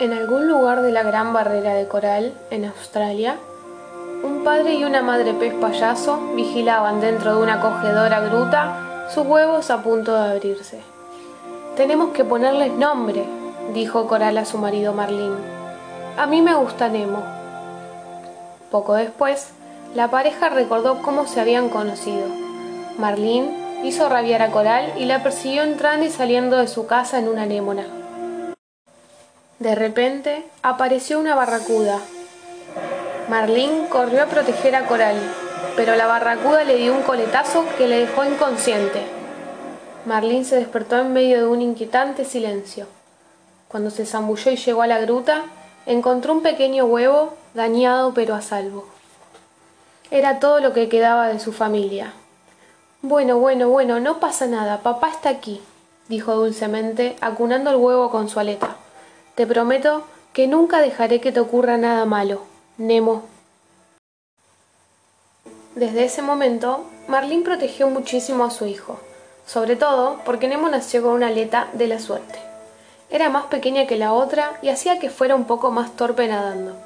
En algún lugar de la gran barrera de coral, en Australia, un padre y una madre pez payaso vigilaban dentro de una acogedora gruta sus huevos a punto de abrirse. Tenemos que ponerles nombre, dijo Coral a su marido Marlín. A mí me gusta Nemo. Poco después, la pareja recordó cómo se habían conocido. Marlín hizo rabiar a Coral y la persiguió entrando y saliendo de su casa en una anémona. De repente apareció una barracuda. Marlín corrió a proteger a Coral, pero la barracuda le dio un coletazo que le dejó inconsciente. Marlín se despertó en medio de un inquietante silencio. Cuando se zambulló y llegó a la gruta, encontró un pequeño huevo dañado pero a salvo. Era todo lo que quedaba de su familia. Bueno, bueno, bueno, no pasa nada, papá está aquí, dijo dulcemente, acunando el huevo con su aleta. Te prometo que nunca dejaré que te ocurra nada malo, Nemo. Desde ese momento, Marlín protegió muchísimo a su hijo, sobre todo porque Nemo nació con una aleta de la suerte. Era más pequeña que la otra y hacía que fuera un poco más torpe nadando.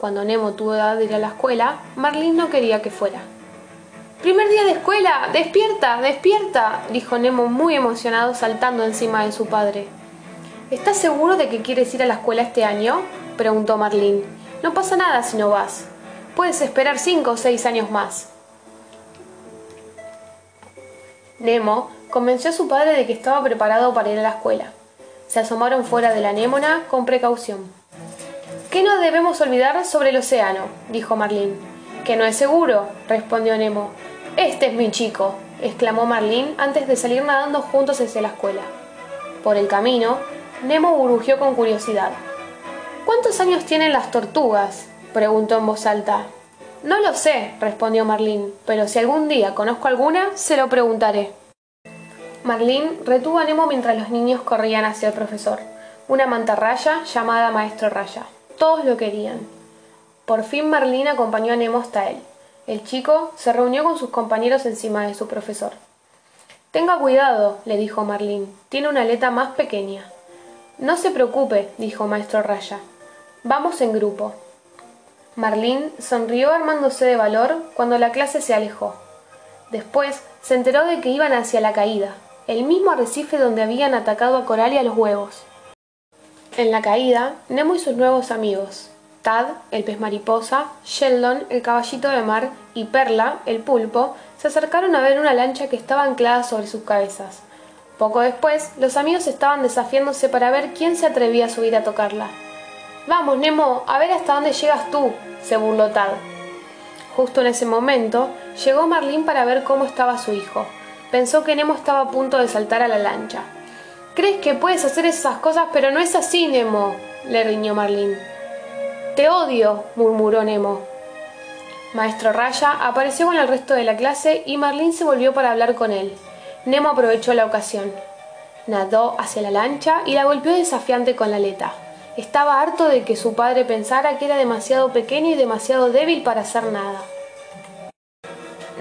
Cuando Nemo tuvo edad de ir a la escuela, Marlín no quería que fuera. Primer día de escuela, despierta, despierta, dijo Nemo muy emocionado saltando encima de su padre. ¿Estás seguro de que quieres ir a la escuela este año? preguntó Marlín. No pasa nada si no vas. Puedes esperar cinco o seis años más. Nemo convenció a su padre de que estaba preparado para ir a la escuela. Se asomaron fuera de la anémona con precaución. ¿Qué no debemos olvidar sobre el océano? dijo Marlín. Que no es seguro, respondió Nemo. Este es mi chico, exclamó Marlín antes de salir nadando juntos hacia la escuela. Por el camino, Nemo burbujeó con curiosidad. ¿Cuántos años tienen las tortugas? preguntó en voz alta. No lo sé, respondió Marlín, pero si algún día conozco alguna, se lo preguntaré. Marlín retuvo a Nemo mientras los niños corrían hacia el profesor, una mantarraya llamada Maestro Raya. Todos lo querían. Por fin Marlín acompañó a Nemo hasta él. El chico se reunió con sus compañeros encima de su profesor. Tenga cuidado, le dijo Marlín. Tiene una aleta más pequeña. No se preocupe, dijo Maestro Raya. Vamos en grupo. Marlín sonrió armándose de valor cuando la clase se alejó. Después se enteró de que iban hacia la caída, el mismo arrecife donde habían atacado a Coral y a los huevos. En la caída, Nemo y sus nuevos amigos, Tad, el pez mariposa, Sheldon, el caballito de mar, y Perla, el pulpo, se acercaron a ver una lancha que estaba anclada sobre sus cabezas. Poco después, los amigos estaban desafiándose para ver quién se atrevía a subir a tocarla. Vamos, Nemo, a ver hasta dónde llegas tú, se burló Tad. Justo en ese momento, llegó Marlín para ver cómo estaba su hijo. Pensó que Nemo estaba a punto de saltar a la lancha. Crees que puedes hacer esas cosas, pero no es así, Nemo, le riñó Marlín. Te odio, murmuró Nemo. Maestro Raya apareció con el resto de la clase y Marlín se volvió para hablar con él. Nemo aprovechó la ocasión. Nadó hacia la lancha y la golpeó desafiante con la aleta. Estaba harto de que su padre pensara que era demasiado pequeño y demasiado débil para hacer nada.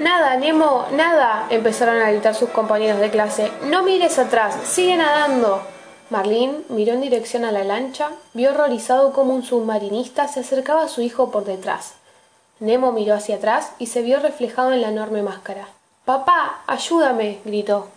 Nada, Nemo, nada, empezaron a gritar sus compañeros de clase. No mires atrás, sigue nadando. Marlín miró en dirección a la lancha, vio horrorizado cómo un submarinista se acercaba a su hijo por detrás. Nemo miró hacia atrás y se vio reflejado en la enorme máscara. Papá, ayúdame, gritó.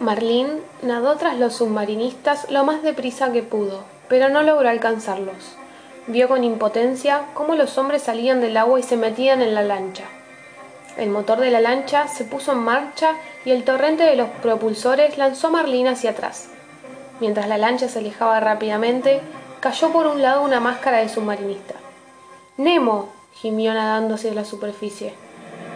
Marlín nadó tras los submarinistas lo más deprisa que pudo, pero no logró alcanzarlos. Vio con impotencia cómo los hombres salían del agua y se metían en la lancha. El motor de la lancha se puso en marcha y el torrente de los propulsores lanzó a Marlín hacia atrás. Mientras la lancha se alejaba rápidamente, cayó por un lado una máscara de submarinista. Nemo, gimió nadando hacia la superficie.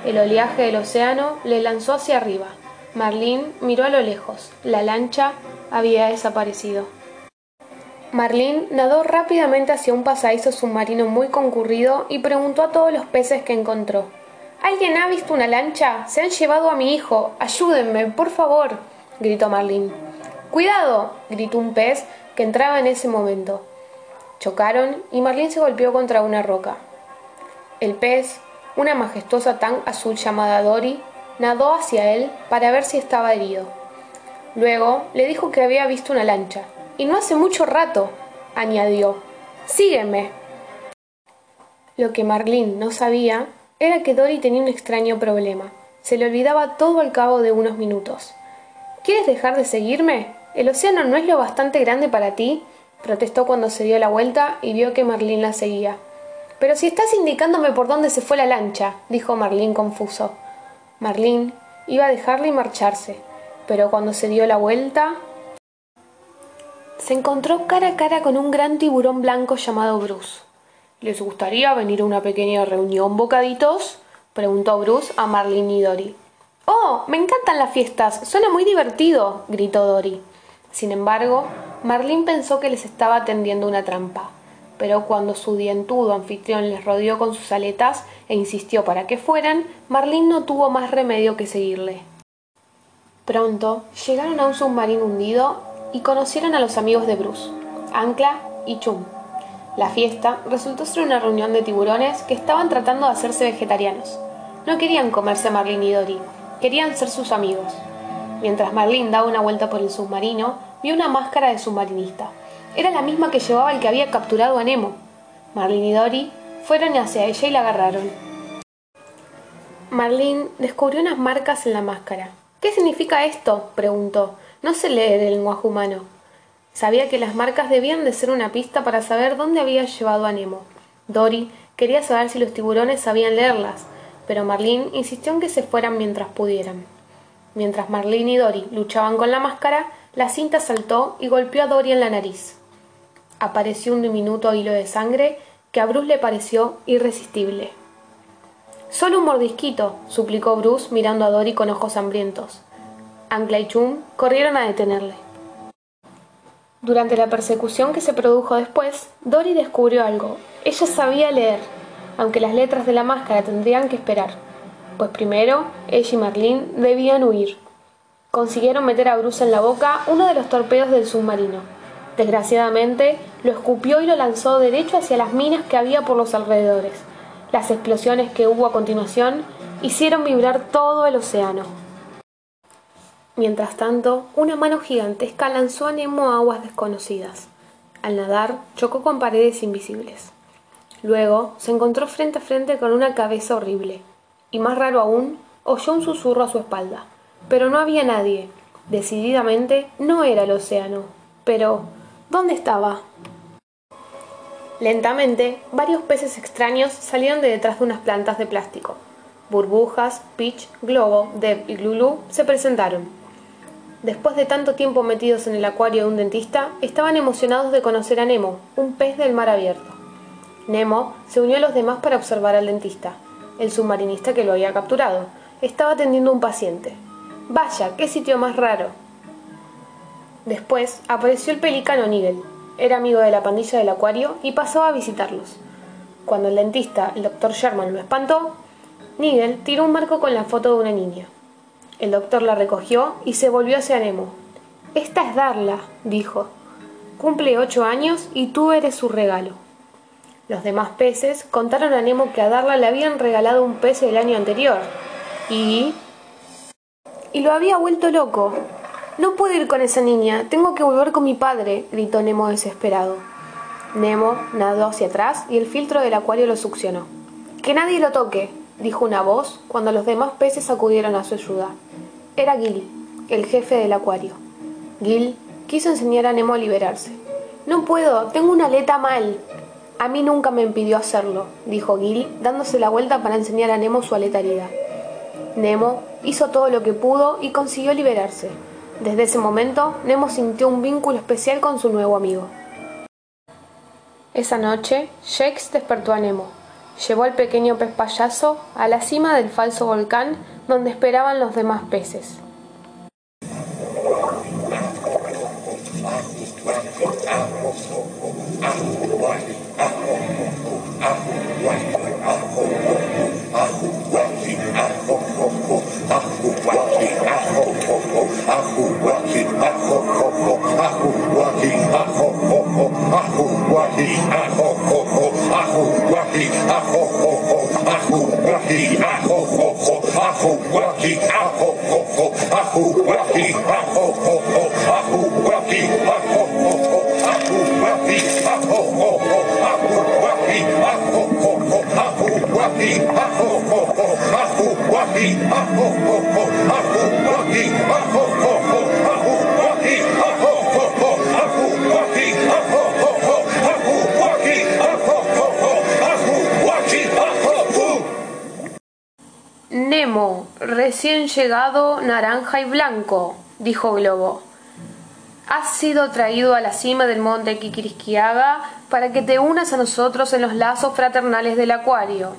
El oleaje del océano le lanzó hacia arriba. Marlín miró a lo lejos. La lancha había desaparecido. Marlín nadó rápidamente hacia un pasadizo submarino muy concurrido y preguntó a todos los peces que encontró. ¿Alguien ha visto una lancha? Se han llevado a mi hijo. Ayúdenme, por favor. gritó Marlín. Cuidado. gritó un pez que entraba en ese momento. Chocaron y Marlín se golpeó contra una roca. El pez, una majestuosa tan azul llamada Dory, nadó hacia él para ver si estaba herido. Luego le dijo que había visto una lancha. Y no hace mucho rato. añadió. Sígueme. Lo que Marlene no sabía era que Dory tenía un extraño problema. Se le olvidaba todo al cabo de unos minutos. ¿Quieres dejar de seguirme? ¿El océano no es lo bastante grande para ti? protestó cuando se dio la vuelta y vio que Marlene la seguía. Pero si estás indicándome por dónde se fue la lancha, dijo Marlene confuso. Marlene iba a dejarle y marcharse, pero cuando se dio la vuelta se encontró cara a cara con un gran tiburón blanco llamado Bruce. ¿Les gustaría venir a una pequeña reunión, bocaditos? preguntó Bruce a Marlene y Dory. Oh, me encantan las fiestas. Suena muy divertido, gritó Dory. Sin embargo, Marlene pensó que les estaba tendiendo una trampa. Pero cuando su dientudo anfitrión les rodeó con sus aletas e insistió para que fueran, Marlene no tuvo más remedio que seguirle. Pronto llegaron a un submarino hundido y conocieron a los amigos de Bruce, Ancla y Chum. La fiesta resultó ser una reunión de tiburones que estaban tratando de hacerse vegetarianos. No querían comerse a Marlene y Dory, querían ser sus amigos. Mientras Marlene daba una vuelta por el submarino, vio una máscara de submarinista. Era la misma que llevaba el que había capturado a Nemo. Marlene y Dory fueron hacia ella y la agarraron. Marlene descubrió unas marcas en la máscara. ¿Qué significa esto? preguntó. No sé leer el lenguaje humano. Sabía que las marcas debían de ser una pista para saber dónde había llevado a Nemo. Dory quería saber si los tiburones sabían leerlas, pero Marlene insistió en que se fueran mientras pudieran. Mientras Marlene y Dory luchaban con la máscara, la cinta saltó y golpeó a Dory en la nariz. Apareció un diminuto hilo de sangre que a Bruce le pareció irresistible. Solo un mordisquito, suplicó Bruce mirando a Dory con ojos hambrientos. Ancla y Chum corrieron a detenerle. Durante la persecución que se produjo después, Dory descubrió algo. Ella sabía leer, aunque las letras de la máscara tendrían que esperar, pues primero ella y Marlene debían huir. Consiguieron meter a Bruce en la boca uno de los torpedos del submarino. Desgraciadamente, lo escupió y lo lanzó derecho hacia las minas que había por los alrededores. Las explosiones que hubo a continuación hicieron vibrar todo el océano. Mientras tanto, una mano gigantesca lanzó a Nemo aguas desconocidas. Al nadar, chocó con paredes invisibles. Luego, se encontró frente a frente con una cabeza horrible. Y más raro aún, oyó un susurro a su espalda. Pero no había nadie. Decididamente, no era el océano. Pero, ¿dónde estaba? Lentamente, varios peces extraños salieron de detrás de unas plantas de plástico. Burbujas, Peach, Globo, Deb y Lulu se presentaron Después de tanto tiempo metidos en el acuario de un dentista, estaban emocionados de conocer a Nemo, un pez del mar abierto. Nemo se unió a los demás para observar al dentista. El submarinista que lo había capturado estaba atendiendo a un paciente. Vaya, qué sitio más raro. Después apareció el pelicano Nigel. Era amigo de la pandilla del acuario y pasó a visitarlos. Cuando el dentista, el doctor Sherman, lo espantó, Nigel tiró un marco con la foto de una niña. El doctor la recogió y se volvió hacia Nemo. Esta es Darla, dijo. Cumple ocho años y tú eres su regalo. Los demás peces contaron a Nemo que a Darla le habían regalado un pez el año anterior. Y... Y lo había vuelto loco. No puedo ir con esa niña, tengo que volver con mi padre, gritó Nemo desesperado. Nemo nadó hacia atrás y el filtro del acuario lo succionó. Que nadie lo toque, dijo una voz cuando los demás peces acudieron a su ayuda. Era Gil, el jefe del acuario. Gil quiso enseñar a Nemo a liberarse. No puedo, tengo una aleta mal. A mí nunca me impidió hacerlo, dijo Gil, dándose la vuelta para enseñar a Nemo su aleta herida. Nemo hizo todo lo que pudo y consiguió liberarse. Desde ese momento, Nemo sintió un vínculo especial con su nuevo amigo. Esa noche, Shakes despertó a Nemo. Llevó al pequeño pez payaso a la cima del falso volcán donde esperaban los demás peces. Whoa, wahi, oh, oh. Llegado naranja y blanco, dijo Globo. Has sido traído a la cima del monte Kikirisquiaga para que te unas a nosotros en los lazos fraternales del acuario.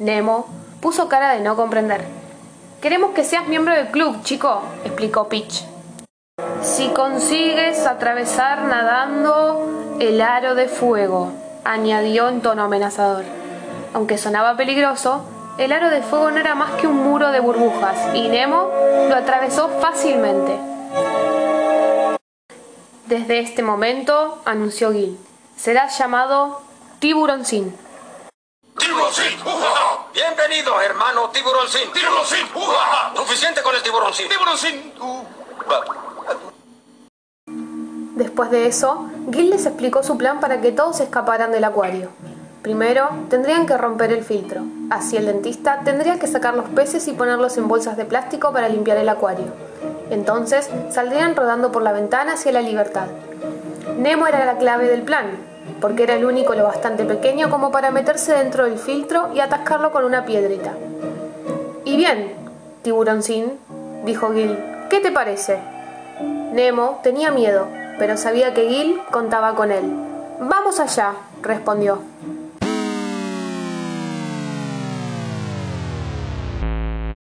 Nemo puso cara de no comprender. Queremos que seas miembro del club, chico, explicó Pitch. Si consigues atravesar nadando el aro de fuego, añadió en tono amenazador. Aunque sonaba peligroso, el aro de fuego no era más que un muro de burbujas y Nemo lo atravesó fácilmente. Desde este momento, anunció Gil, serás llamado Tiburoncín. ¡Tiburoncín! Bienvenido, hermano Tiburoncín. ¡Tiburoncín! Suficiente con el tiburoncín. ¡Tiburoncín! Después de eso, Gil les explicó su plan para que todos escaparan del acuario. Primero, tendrían que romper el filtro. Así el dentista tendría que sacar los peces y ponerlos en bolsas de plástico para limpiar el acuario. Entonces, saldrían rodando por la ventana hacia la libertad. Nemo era la clave del plan, porque era el único lo bastante pequeño como para meterse dentro del filtro y atascarlo con una piedrita. Y bien, tiburoncín, dijo Gil, ¿qué te parece? Nemo tenía miedo, pero sabía que Gil contaba con él. Vamos allá, respondió.